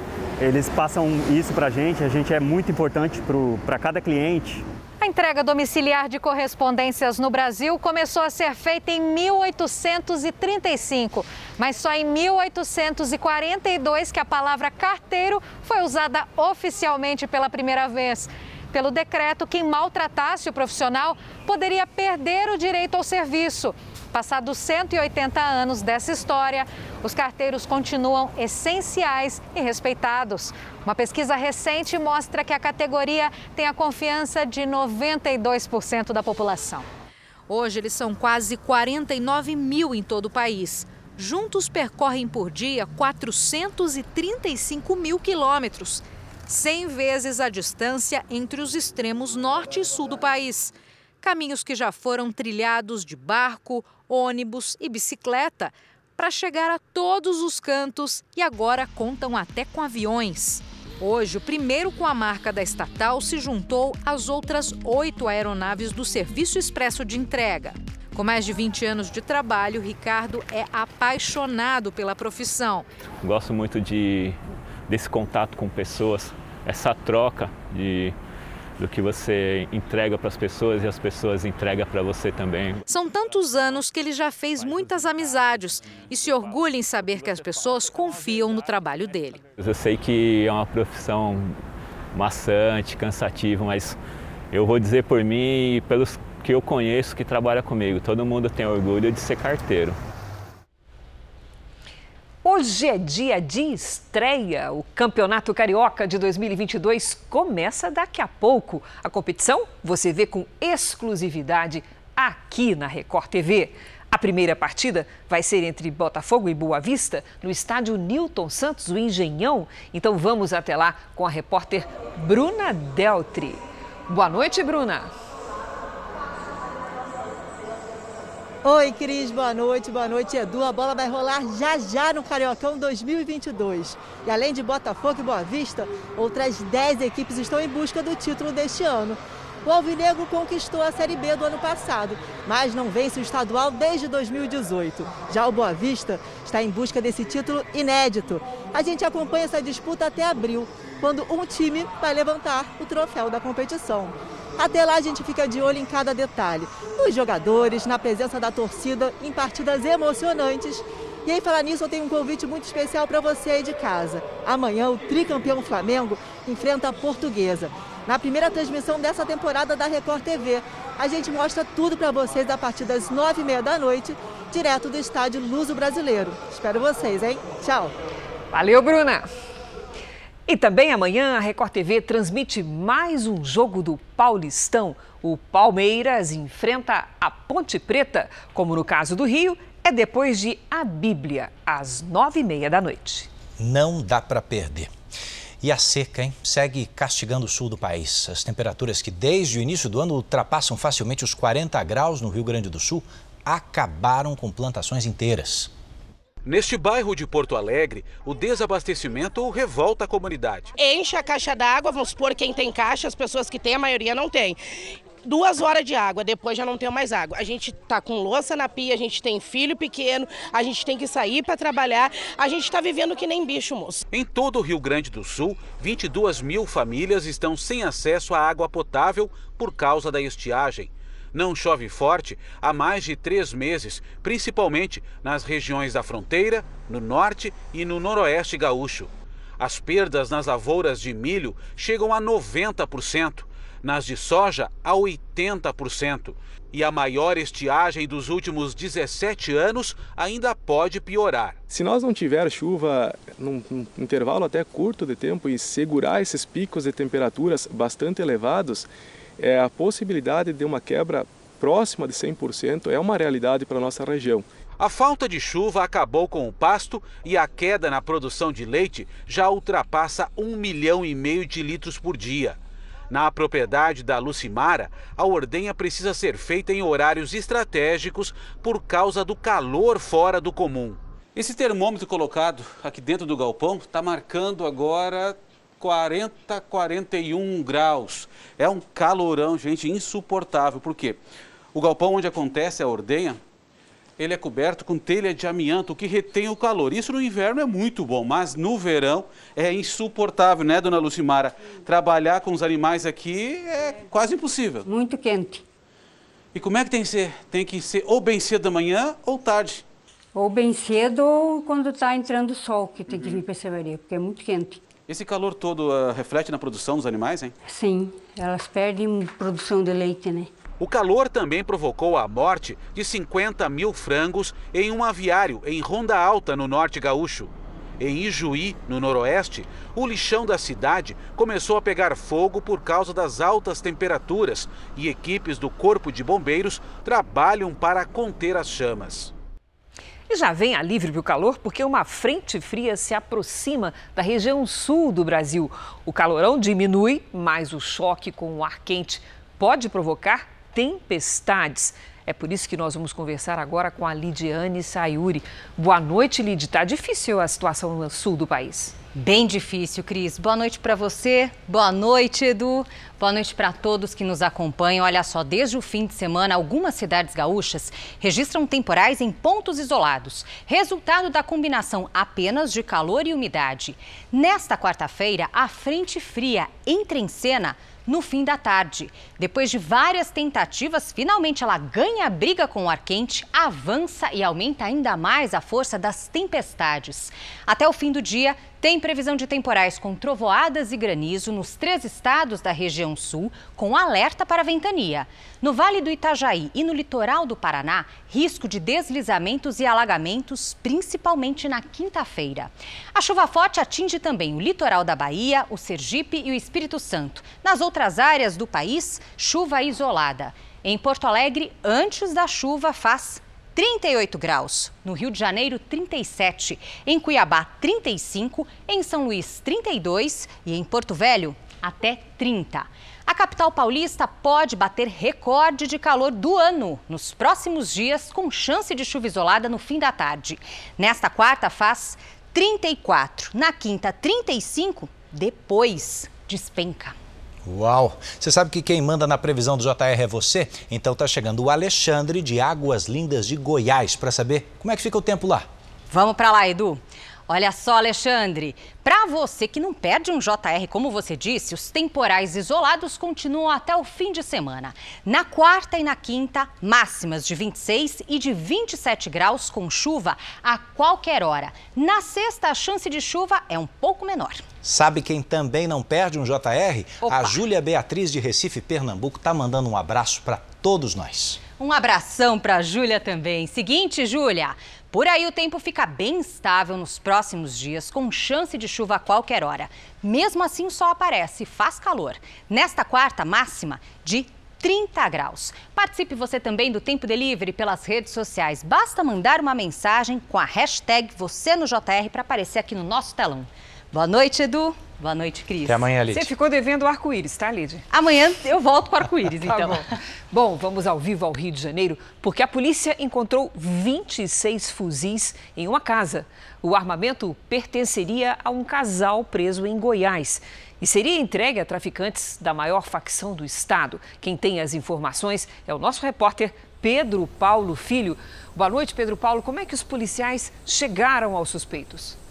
eles passam isso para a gente, a gente é muito importante para cada cliente. A entrega domiciliar de correspondências no Brasil começou a ser feita em 1835, mas só em 1842 que a palavra carteiro foi usada oficialmente pela primeira vez. Pelo decreto, quem maltratasse o profissional poderia perder o direito ao serviço. Passados 180 anos dessa história, os carteiros continuam essenciais e respeitados. Uma pesquisa recente mostra que a categoria tem a confiança de 92% da população. Hoje, eles são quase 49 mil em todo o país. Juntos percorrem por dia 435 mil quilômetros, 100 vezes a distância entre os extremos norte e sul do país. Caminhos que já foram trilhados de barco, ônibus e bicicleta para chegar a todos os cantos e agora contam até com aviões. Hoje, o primeiro com a marca da estatal se juntou às outras oito aeronaves do Serviço Expresso de Entrega. Com mais de 20 anos de trabalho, Ricardo é apaixonado pela profissão. Gosto muito de, desse contato com pessoas, essa troca de do que você entrega para as pessoas e as pessoas entregam para você também. São tantos anos que ele já fez muitas amizades e se orgulha em saber que as pessoas confiam no trabalho dele. Eu sei que é uma profissão maçante, cansativa, mas eu vou dizer por mim e pelos que eu conheço que trabalham comigo, todo mundo tem orgulho de ser carteiro. Hoje é dia de estreia. O Campeonato Carioca de 2022 começa daqui a pouco. A competição você vê com exclusividade aqui na Record TV. A primeira partida vai ser entre Botafogo e Boa Vista, no estádio Newton Santos, o Engenhão. Então vamos até lá com a repórter Bruna Deltri. Boa noite, Bruna. Oi, Cris, boa noite, boa noite, Edu. A bola vai rolar já já no Cariocão 2022. E além de Botafogo e Boa Vista, outras 10 equipes estão em busca do título deste ano. O Alvinegro conquistou a Série B do ano passado, mas não vence o estadual desde 2018. Já o Boa Vista está em busca desse título inédito. A gente acompanha essa disputa até abril, quando um time vai levantar o troféu da competição. Até lá a gente fica de olho em cada detalhe, nos jogadores, na presença da torcida, em partidas emocionantes. E aí, falar nisso, eu tenho um convite muito especial para você aí de casa. Amanhã, o tricampeão Flamengo enfrenta a Portuguesa. Na primeira transmissão dessa temporada da Record TV, a gente mostra tudo para vocês a partir das nove e meia da noite, direto do estádio Luso Brasileiro. Espero vocês, hein? Tchau! Valeu, Bruna! E também amanhã a Record TV transmite mais um jogo do Paulistão. O Palmeiras enfrenta a Ponte Preta, como no caso do Rio, é depois de a Bíblia, às nove e meia da noite. Não dá para perder. E a seca, hein? Segue castigando o sul do país. As temperaturas que desde o início do ano ultrapassam facilmente os 40 graus no Rio Grande do Sul acabaram com plantações inteiras. Neste bairro de Porto Alegre, o desabastecimento revolta a comunidade. Enche a caixa d'água, vamos supor quem tem caixa, as pessoas que têm, a maioria não tem. Duas horas de água, depois já não tem mais água. A gente tá com louça na pia, a gente tem filho pequeno, a gente tem que sair para trabalhar, a gente está vivendo que nem bicho, moço. Em todo o Rio Grande do Sul, 22 mil famílias estão sem acesso à água potável por causa da estiagem. Não chove forte há mais de três meses, principalmente nas regiões da fronteira, no norte e no noroeste gaúcho. As perdas nas lavouras de milho chegam a 90%, nas de soja a 80%. E a maior estiagem dos últimos 17 anos ainda pode piorar. Se nós não tiver chuva num, num intervalo até curto de tempo e segurar esses picos de temperaturas bastante elevados, é, a possibilidade de uma quebra próxima de 100% é uma realidade para a nossa região. A falta de chuva acabou com o pasto e a queda na produção de leite já ultrapassa um milhão e meio de litros por dia. Na propriedade da Lucimara, a ordenha precisa ser feita em horários estratégicos por causa do calor fora do comum. Esse termômetro colocado aqui dentro do galpão está marcando agora 40, 41 graus. É um calorão, gente, insuportável. Por quê? O galpão onde acontece a ordenha ele é coberto com telha de amianto, que retém o calor. Isso no inverno é muito bom, mas no verão é insuportável, né, dona Lucimara? Trabalhar com os animais aqui é quase impossível. Muito quente. E como é que tem que ser? Tem que ser ou bem cedo da manhã ou tarde? Ou bem cedo ou quando está entrando o sol, que tem que vir para a cervejaria, porque é muito quente. Esse calor todo uh, reflete na produção dos animais, hein? Sim, elas perdem produção de leite, né? O calor também provocou a morte de 50 mil frangos em um aviário em Ronda Alta, no norte gaúcho. Em Ijuí, no noroeste, o lixão da cidade começou a pegar fogo por causa das altas temperaturas e equipes do Corpo de Bombeiros trabalham para conter as chamas. E já vem alívio para o calor porque uma frente fria se aproxima da região sul do Brasil. O calorão diminui, mas o choque com o ar quente pode provocar tempestades. É por isso que nós vamos conversar agora com a Lidiane Sayuri. Boa noite, Lid. Está difícil a situação no sul do país. Bem difícil, Cris. Boa noite para você, boa noite, Edu. Boa noite para todos que nos acompanham. Olha só, desde o fim de semana, algumas cidades gaúchas registram temporais em pontos isolados, resultado da combinação apenas de calor e umidade. Nesta quarta-feira, a frente fria entra em cena no fim da tarde. Depois de várias tentativas, finalmente ela ganha a briga com o ar quente, avança e aumenta ainda mais a força das tempestades. Até o fim do dia, tem previsão de temporais com trovoadas e granizo nos três estados da região sul, com alerta para ventania. No Vale do Itajaí e no litoral do Paraná, risco de deslizamentos e alagamentos, principalmente na quinta-feira. A chuva forte atinge também o litoral da Bahia, o Sergipe e o Espírito Santo. Nas outras áreas do país, chuva isolada. Em Porto Alegre, antes da chuva, faz 38 graus. No Rio de Janeiro, 37. Em Cuiabá, 35. Em São Luís, 32. E em Porto Velho, até 30. A capital paulista pode bater recorde de calor do ano nos próximos dias, com chance de chuva isolada no fim da tarde. Nesta quarta, faz 34. Na quinta, 35. Depois, despenca. Uau! Você sabe que quem manda na previsão do JR é você? Então tá chegando o Alexandre de Águas Lindas de Goiás para saber como é que fica o tempo lá. Vamos para lá, Edu. Olha só, Alexandre, para você que não perde um JR, como você disse, os temporais isolados continuam até o fim de semana. Na quarta e na quinta, máximas de 26 e de 27 graus com chuva a qualquer hora. Na sexta, a chance de chuva é um pouco menor. Sabe quem também não perde um JR? Opa. A Júlia Beatriz de Recife, Pernambuco, tá mandando um abraço para todos nós. Um abração para a Júlia também. Seguinte, Júlia, por aí o tempo fica bem estável nos próximos dias, com chance de chuva a qualquer hora. Mesmo assim, sol aparece faz calor. Nesta quarta, máxima de 30 graus. Participe você também do Tempo Delivery pelas redes sociais. Basta mandar uma mensagem com a hashtag você no JR para aparecer aqui no nosso telão. Boa noite, Edu. Boa noite, Cris. Até amanhã, Lid. Você ficou devendo o arco-íris, tá, Lid? Amanhã eu volto com o arco-íris, Tá então. bom. Bom, vamos ao vivo ao Rio de Janeiro, porque a polícia encontrou 26 fuzis em uma casa. O armamento pertenceria a um casal preso em Goiás e seria entregue a traficantes da maior facção do estado. Quem tem as informações é o nosso repórter Pedro Paulo Filho. Boa noite, Pedro Paulo. Como é que os policiais chegaram aos suspeitos?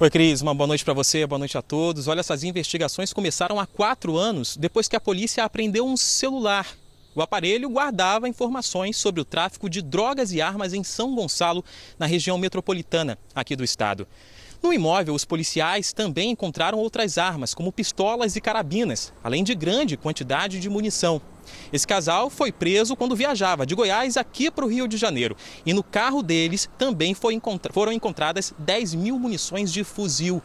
Oi, Cris, uma boa noite para você, boa noite a todos. Olha, essas investigações começaram há quatro anos, depois que a polícia apreendeu um celular. O aparelho guardava informações sobre o tráfico de drogas e armas em São Gonçalo, na região metropolitana aqui do estado. No imóvel, os policiais também encontraram outras armas, como pistolas e carabinas, além de grande quantidade de munição. Esse casal foi preso quando viajava de Goiás aqui para o Rio de Janeiro. E no carro deles também foram encontradas 10 mil munições de fuzil.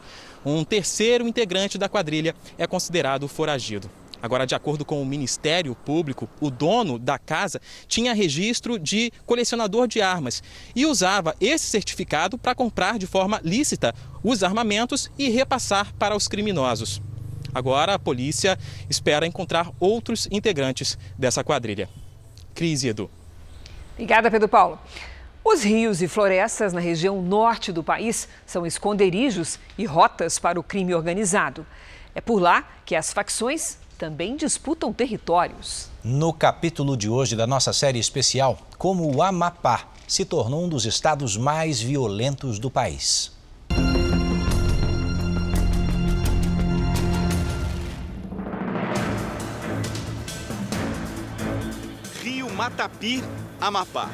Um terceiro integrante da quadrilha é considerado foragido. Agora, de acordo com o Ministério Público, o dono da casa tinha registro de colecionador de armas e usava esse certificado para comprar de forma lícita os armamentos e repassar para os criminosos. Agora, a polícia espera encontrar outros integrantes dessa quadrilha. Cris e Edu. Obrigada, Pedro Paulo. Os rios e florestas na região norte do país são esconderijos e rotas para o crime organizado. É por lá que as facções também disputam territórios. No capítulo de hoje da nossa série especial, como o Amapá se tornou um dos estados mais violentos do país. Rio Matapi, Amapá.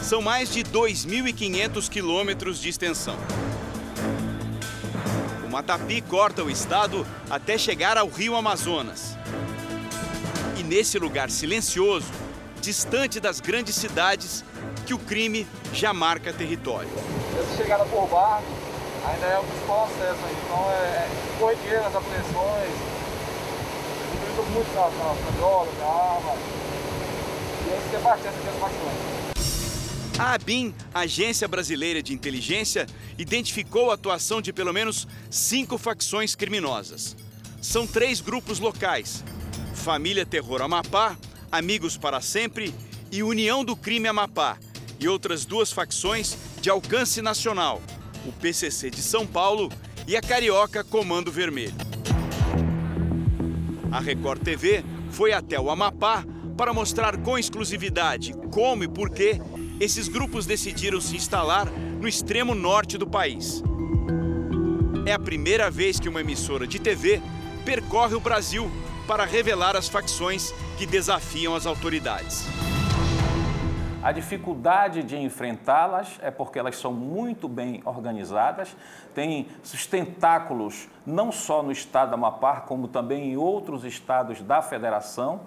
São mais de 2.500 quilômetros de extensão. Matapi corta o estado até chegar ao rio Amazonas. E nesse lugar silencioso, distante das grandes cidades, que o crime já marca território. Essa chegada por barco ainda é um dos processos, então é, é corriqueiras, apreensões, utilizam muito na, droga, na arma, e esse é bastante essas facções. A ABIN, Agência Brasileira de Inteligência, identificou a atuação de pelo menos cinco facções criminosas. São três grupos locais: Família Terror Amapá, Amigos para Sempre e União do Crime Amapá, e outras duas facções de alcance nacional: o PCC de São Paulo e a Carioca Comando Vermelho. A Record TV foi até o Amapá para mostrar com exclusividade como e por que esses grupos decidiram se instalar no extremo norte do país. É a primeira vez que uma emissora de TV percorre o Brasil para revelar as facções que desafiam as autoridades. A dificuldade de enfrentá-las é porque elas são muito bem organizadas, têm sustentáculos não só no estado da Amapá, como também em outros estados da federação.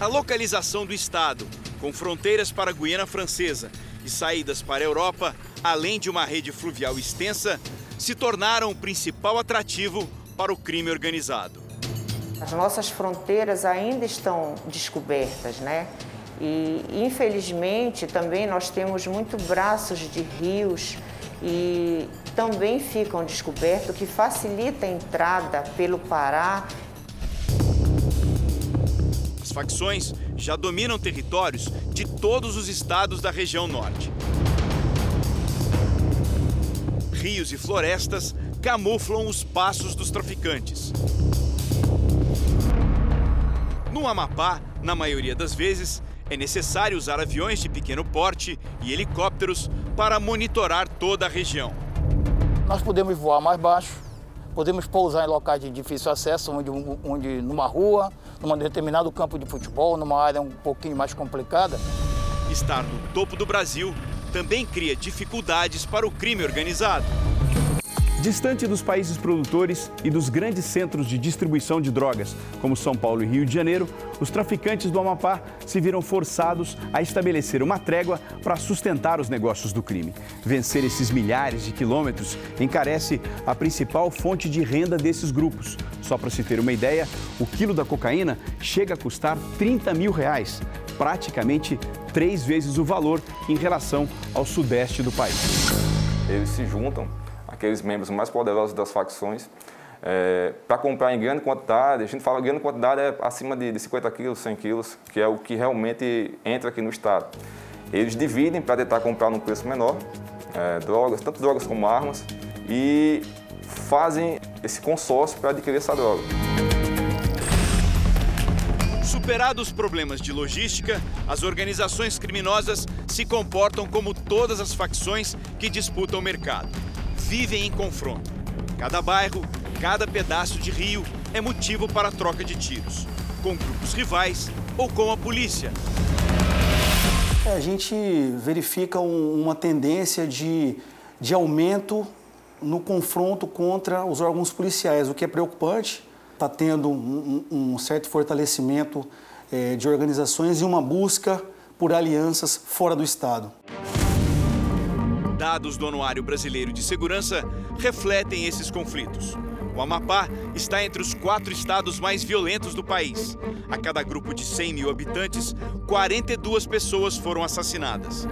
A localização do estado com fronteiras para a Guiana Francesa e saídas para a Europa, além de uma rede fluvial extensa, se tornaram o principal atrativo para o crime organizado. As nossas fronteiras ainda estão descobertas, né? E infelizmente também nós temos muito braços de rios e também ficam descobertos, que facilita a entrada pelo Pará as facções já dominam territórios de todos os estados da região norte. Rios e florestas camuflam os passos dos traficantes. No Amapá, na maioria das vezes, é necessário usar aviões de pequeno porte e helicópteros para monitorar toda a região. Nós podemos voar mais baixo, podemos pousar em locais de difícil acesso, onde, onde numa rua, num determinado campo de futebol, numa área um pouquinho mais complicada. Estar no topo do Brasil também cria dificuldades para o crime organizado. Distante dos países produtores e dos grandes centros de distribuição de drogas, como São Paulo e Rio de Janeiro, os traficantes do Amapá se viram forçados a estabelecer uma trégua para sustentar os negócios do crime. Vencer esses milhares de quilômetros encarece a principal fonte de renda desses grupos. Só para se ter uma ideia, o quilo da cocaína chega a custar 30 mil reais, praticamente três vezes o valor em relação ao sudeste do país. Eles se juntam aqueles membros mais poderosos das facções, é, para comprar em grande quantidade, a gente fala grande quantidade é acima de, de 50 quilos, 100 quilos, que é o que realmente entra aqui no estado. Eles dividem para tentar comprar num preço menor, é, drogas, tanto drogas como armas, e fazem esse consórcio para adquirir essa droga. Superados os problemas de logística, as organizações criminosas se comportam como todas as facções que disputam o mercado vivem em confronto. Cada bairro, cada pedaço de rio é motivo para troca de tiros, com grupos rivais ou com a polícia. É, a gente verifica um, uma tendência de, de aumento no confronto contra os órgãos policiais, o que é preocupante. Está tendo um, um, certo fortalecimento é, de organizações e uma busca por alianças fora do Estado. Dados do Anuário Brasileiro de Segurança refletem esses conflitos. O Amapá está entre os quatro estados mais violentos do país. A cada grupo de 100 mil habitantes, 42 pessoas foram assassinadas.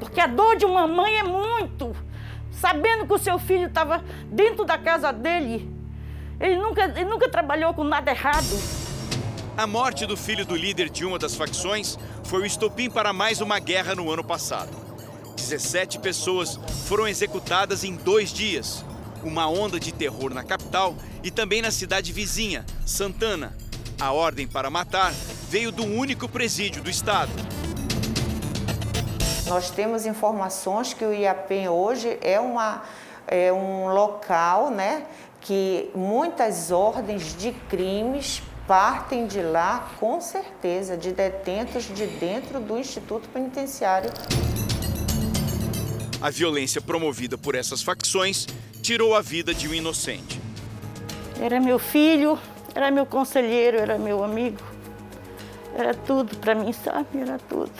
Porque a dor de uma mãe é muito. Sabendo que o seu filho estava dentro da casa dele, ele nunca, ele nunca trabalhou com nada errado. A morte do filho do líder de uma das facções foi o estopim para mais uma guerra no ano passado. 17 pessoas foram executadas em dois dias. Uma onda de terror na capital e também na cidade vizinha, Santana. A ordem para matar veio do único presídio do estado. Nós temos informações que o IAPEM hoje é, uma, é um local né, que muitas ordens de crimes partem de lá, com certeza, de detentos de dentro do Instituto Penitenciário. A violência promovida por essas facções tirou a vida de um inocente. Era meu filho, era meu conselheiro, era meu amigo. Era tudo para mim, sabe? Era tudo.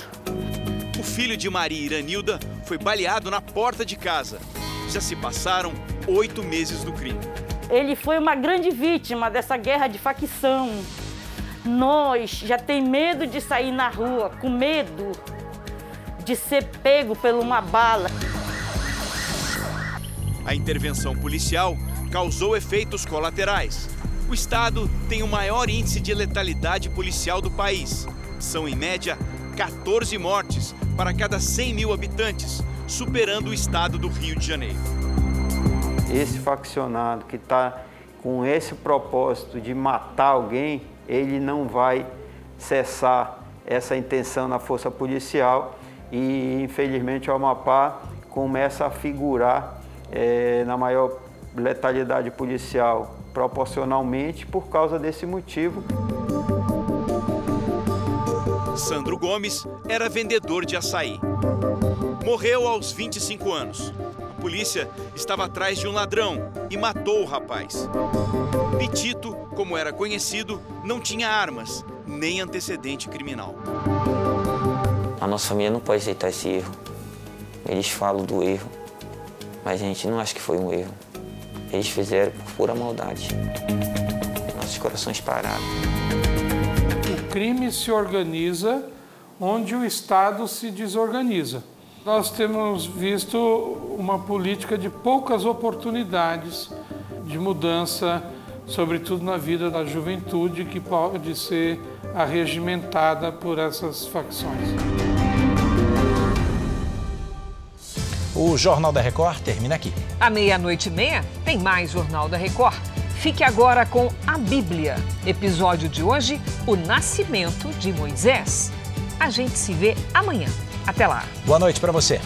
O filho de Maria Iranilda foi baleado na porta de casa. Já se passaram oito meses do crime. Ele foi uma grande vítima dessa guerra de facção. Nós já tem medo de sair na rua, com medo de ser pego por uma bala. A intervenção policial causou efeitos colaterais. O estado tem o maior índice de letalidade policial do país. São, em média, 14 mortes para cada 100 mil habitantes, superando o estado do Rio de Janeiro. Esse faccionado que está com esse propósito de matar alguém, ele não vai cessar essa intenção na força policial e, infelizmente, o Amapá começa a figurar é, na maior letalidade policial proporcionalmente por causa desse motivo. Sandro Gomes era vendedor de açaí. Morreu aos 25 anos. A polícia estava atrás de um ladrão e matou o rapaz. Pitito, como era conhecido, não tinha armas nem antecedente criminal. A nossa família não pode aceitar esse erro. Eles falam do erro, mas a gente não acha que foi um erro. Eles fizeram por pura maldade. Nossos corações pararam. O crime se organiza onde o Estado se desorganiza. Nós temos visto uma política de poucas oportunidades de mudança, sobretudo na vida da juventude, que pode ser arregimentada por essas facções. O Jornal da Record termina aqui. À meia-noite e meia tem mais Jornal da Record. Fique agora com a Bíblia. Episódio de hoje: O Nascimento de Moisés. A gente se vê amanhã. Até lá. Boa noite para você.